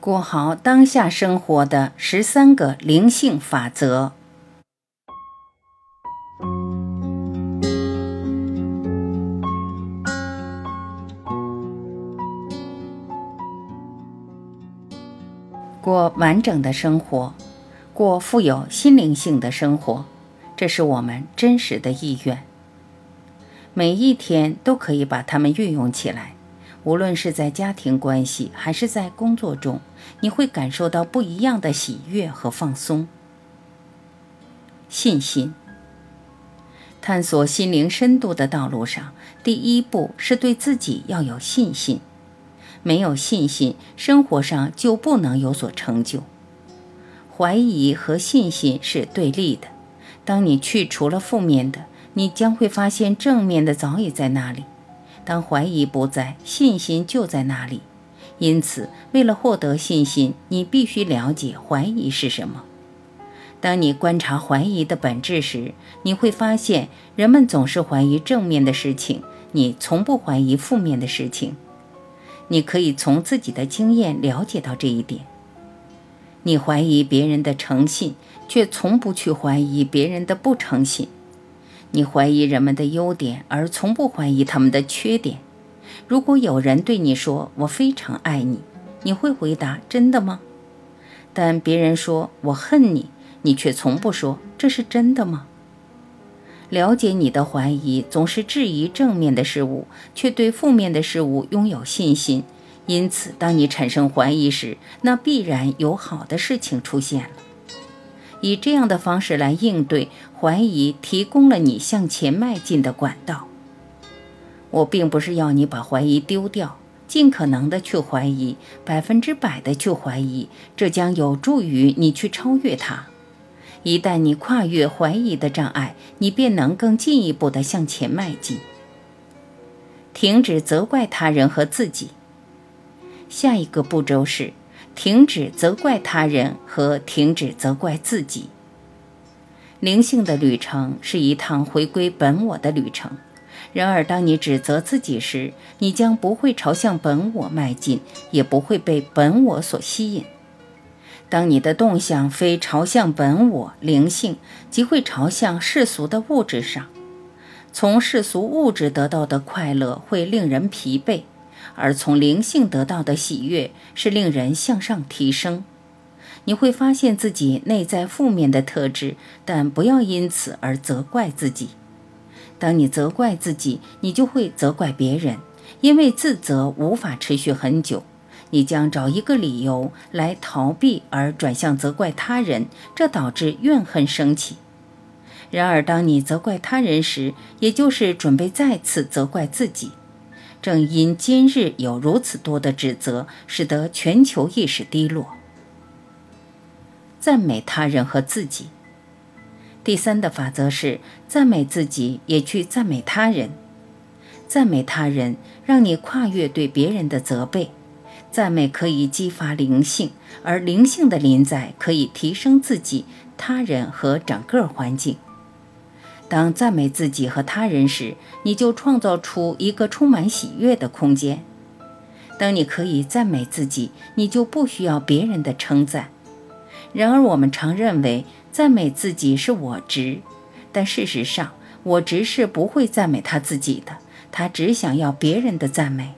过好当下生活的十三个灵性法则。过完整的生活，过富有心灵性的生活，这是我们真实的意愿。每一天都可以把它们运用起来，无论是在家庭关系还是在工作中，你会感受到不一样的喜悦和放松。信心，探索心灵深度的道路上，第一步是对自己要有信心。没有信心，生活上就不能有所成就。怀疑和信心是对立的。当你去除了负面的，你将会发现正面的早已在那里。当怀疑不在，信心就在那里。因此，为了获得信心，你必须了解怀疑是什么。当你观察怀疑的本质时，你会发现人们总是怀疑正面的事情，你从不怀疑负面的事情。你可以从自己的经验了解到这一点。你怀疑别人的诚信，却从不去怀疑别人的不诚信。你怀疑人们的优点，而从不怀疑他们的缺点。如果有人对你说“我非常爱你”，你会回答“真的吗？”但别人说“我恨你”，你却从不说“这是真的吗？”了解你的怀疑，总是质疑正面的事物，却对负面的事物拥有信心。因此，当你产生怀疑时，那必然有好的事情出现了。以这样的方式来应对怀疑，提供了你向前迈进的管道。我并不是要你把怀疑丢掉，尽可能的去怀疑，百分之百的去怀疑，这将有助于你去超越它。一旦你跨越怀疑的障碍，你便能更进一步的向前迈进。停止责怪他人和自己。下一个步骤是停止责怪他人和停止责怪自己。灵性的旅程是一趟回归本我的旅程。然而，当你指责自己时，你将不会朝向本我迈进，也不会被本我所吸引。当你的动向非朝向本我灵性，即会朝向世俗的物质上。从世俗物质得到的快乐会令人疲惫，而从灵性得到的喜悦是令人向上提升。你会发现自己内在负面的特质，但不要因此而责怪自己。当你责怪自己，你就会责怪别人，因为自责无法持续很久。你将找一个理由来逃避，而转向责怪他人，这导致怨恨升起。然而，当你责怪他人时，也就是准备再次责怪自己。正因今日有如此多的指责，使得全球意识低落。赞美他人和自己。第三的法则是赞美自己，也去赞美他人。赞美他人，让你跨越对别人的责备。赞美可以激发灵性，而灵性的临在可以提升自己、他人和整个环境。当赞美自己和他人时，你就创造出一个充满喜悦的空间。当你可以赞美自己，你就不需要别人的称赞。然而，我们常认为赞美自己是我执，但事实上，我执是不会赞美他自己的，他只想要别人的赞美。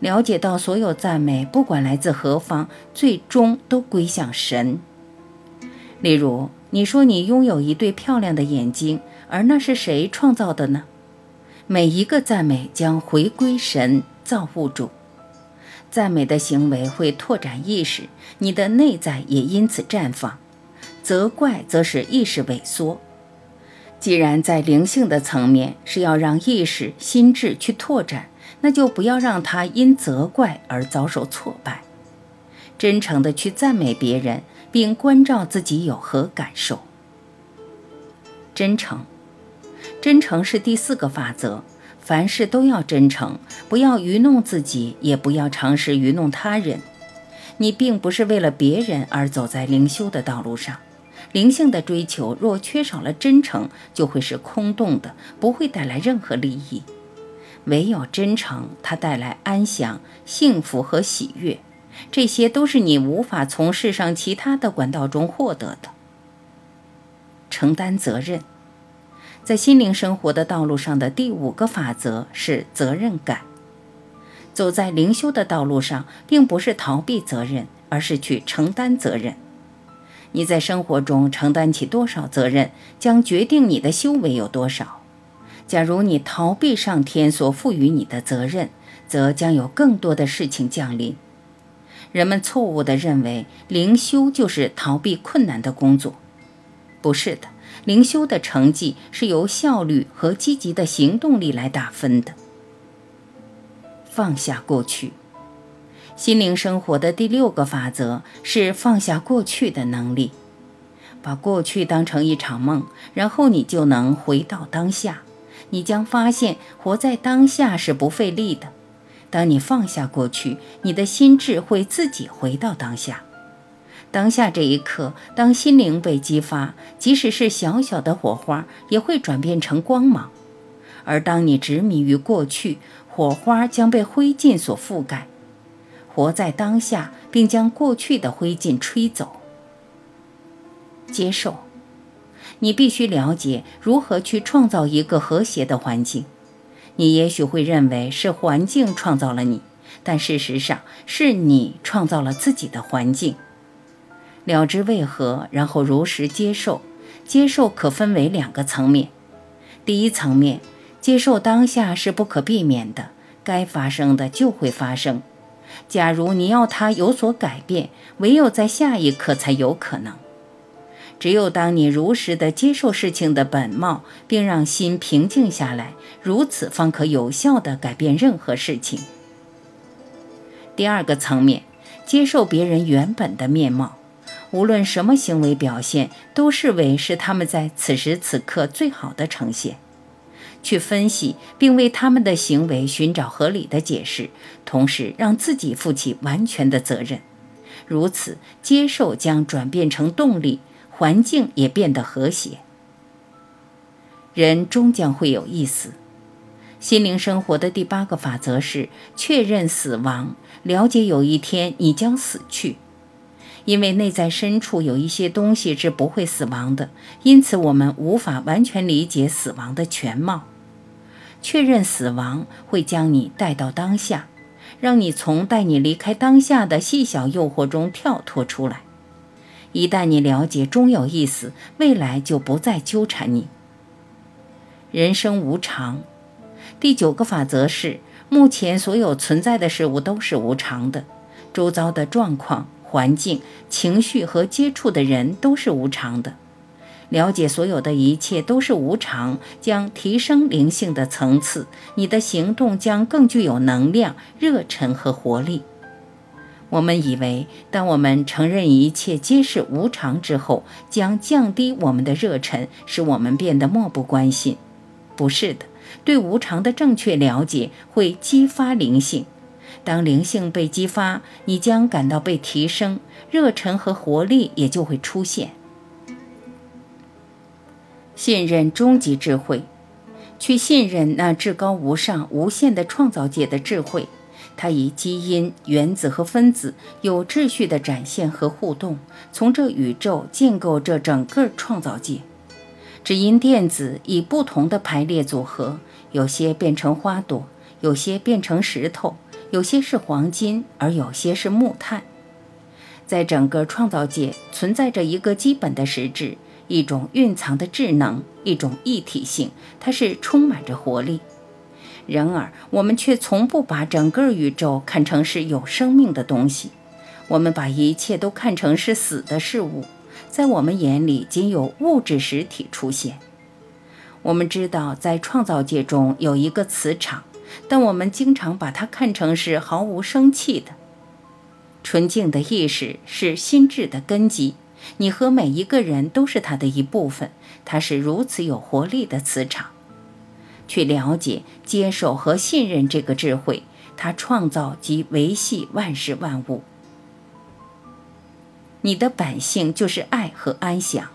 了解到所有赞美，不管来自何方，最终都归向神。例如，你说你拥有一对漂亮的眼睛，而那是谁创造的呢？每一个赞美将回归神造物主。赞美的行为会拓展意识，你的内在也因此绽放。责怪则使意识萎缩。既然在灵性的层面是要让意识、心智去拓展。那就不要让他因责怪而遭受挫败，真诚地去赞美别人，并关照自己有何感受。真诚，真诚是第四个法则。凡事都要真诚，不要愚弄自己，也不要尝试愚弄他人。你并不是为了别人而走在灵修的道路上。灵性的追求若缺少了真诚，就会是空洞的，不会带来任何利益。唯有真诚，它带来安详、幸福和喜悦。这些都是你无法从世上其他的管道中获得的。承担责任，在心灵生活的道路上的第五个法则是责任感。走在灵修的道路上，并不是逃避责任，而是去承担责任。你在生活中承担起多少责任，将决定你的修为有多少。假如你逃避上天所赋予你的责任，则将有更多的事情降临。人们错误地认为灵修就是逃避困难的工作，不是的。灵修的成绩是由效率和积极的行动力来打分的。放下过去，心灵生活的第六个法则是放下过去的能力。把过去当成一场梦，然后你就能回到当下。你将发现，活在当下是不费力的。当你放下过去，你的心智会自己回到当下。当下这一刻，当心灵被激发，即使是小小的火花，也会转变成光芒。而当你执迷于过去，火花将被灰烬所覆盖。活在当下，并将过去的灰烬吹走。接受，你必须了解如何去创造一个和谐的环境。你也许会认为是环境创造了你，但事实上是你创造了自己的环境。了知为何，然后如实接受。接受可分为两个层面。第一层面，接受当下是不可避免的，该发生的就会发生。假如你要它有所改变，唯有在下一刻才有可能。只有当你如实的接受事情的本貌，并让心平静下来，如此方可有效的改变任何事情。第二个层面，接受别人原本的面貌，无论什么行为表现，都视为是他们在此时此刻最好的呈现。去分析并为他们的行为寻找合理的解释，同时让自己负起完全的责任。如此，接受将转变成动力。环境也变得和谐，人终将会有意死。心灵生活的第八个法则是确认死亡，了解有一天你将死去。因为内在深处有一些东西是不会死亡的，因此我们无法完全理解死亡的全貌。确认死亡会将你带到当下，让你从带你离开当下的细小诱惑中跳脱出来。一旦你了解终有一死，未来就不再纠缠你。人生无常，第九个法则是：目前所有存在的事物都是无常的，周遭的状况、环境、情绪和接触的人都是无常的。了解所有的一切都是无常，将提升灵性的层次，你的行动将更具有能量、热忱和活力。我们以为，当我们承认一切皆是无常之后，将降低我们的热忱，使我们变得漠不关心。不是的，对无常的正确了解会激发灵性。当灵性被激发，你将感到被提升，热忱和活力也就会出现。信任终极智慧，去信任那至高无上、无限的创造界的智慧。它以基因、原子和分子有秩序的展现和互动，从这宇宙建构这整个创造界。只因电子以不同的排列组合，有些变成花朵，有些变成石头，有些是黄金，而有些是木炭。在整个创造界存在着一个基本的实质，一种蕴藏的智能，一种一体性，它是充满着活力。然而，我们却从不把整个宇宙看成是有生命的东西，我们把一切都看成是死的事物。在我们眼里，仅有物质实体出现。我们知道，在创造界中有一个磁场，但我们经常把它看成是毫无生气的。纯净的意识是心智的根基，你和每一个人都是它的一部分，它是如此有活力的磁场。去了解、接受和信任这个智慧，它创造及维系万事万物。你的本性就是爱和安详。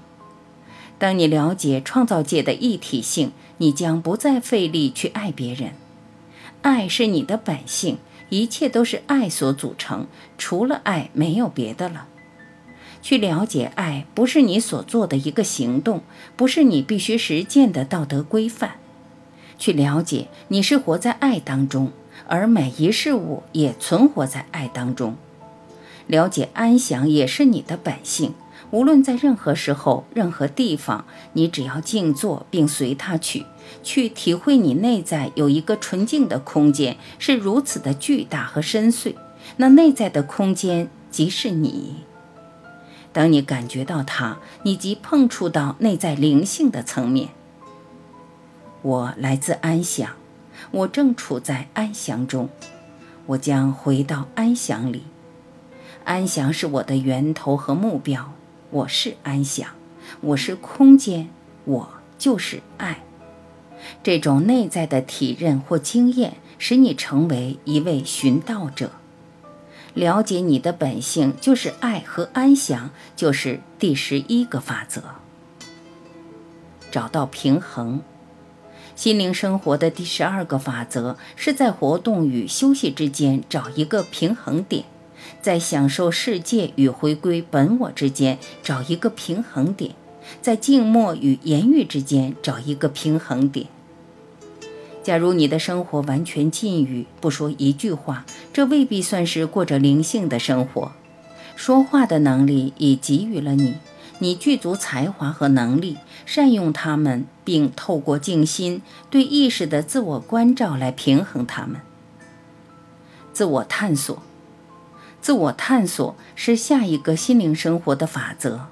当你了解创造界的一体性，你将不再费力去爱别人。爱是你的本性，一切都是爱所组成，除了爱没有别的了。去了解爱，不是你所做的一个行动，不是你必须实践的道德规范。去了解，你是活在爱当中，而每一事物也存活在爱当中。了解安详也是你的本性，无论在任何时候、任何地方，你只要静坐并随它去，去体会你内在有一个纯净的空间是如此的巨大和深邃，那内在的空间即是你。当你感觉到它，你即碰触到内在灵性的层面。我来自安详，我正处在安详中，我将回到安详里。安详是我的源头和目标。我是安详，我是空间，我就是爱。这种内在的体认或经验，使你成为一位寻道者。了解你的本性就是爱和安详，就是第十一个法则。找到平衡，心灵生活的第十二个法则是在活动与休息之间找一个平衡点，在享受世界与回归本我之间找一个平衡点，在静默与言语之间找一个平衡点。假如你的生活完全禁语，不说一句话，这未必算是过着灵性的生活。说话的能力已给予了你，你具足才华和能力，善用它们，并透过静心对意识的自我关照来平衡它们。自我探索，自我探索是下一个心灵生活的法则。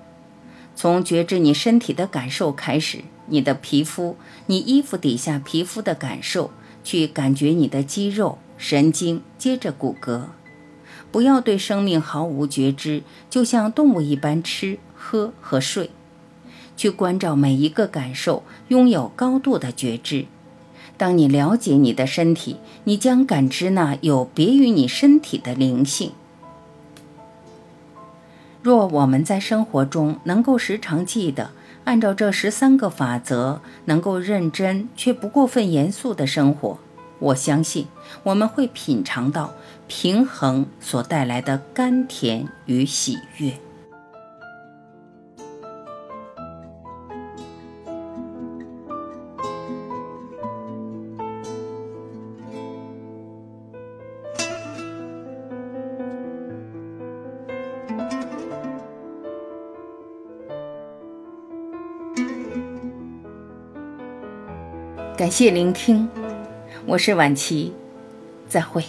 从觉知你身体的感受开始，你的皮肤，你衣服底下皮肤的感受，去感觉你的肌肉、神经，接着骨骼。不要对生命毫无觉知，就像动物一般吃、喝和睡。去关照每一个感受，拥有高度的觉知。当你了解你的身体，你将感知那有别于你身体的灵性。若我们在生活中能够时常记得，按照这十三个法则，能够认真却不过分严肃的生活，我相信我们会品尝到平衡所带来的甘甜与喜悦。感谢聆听，我是晚琪，再会。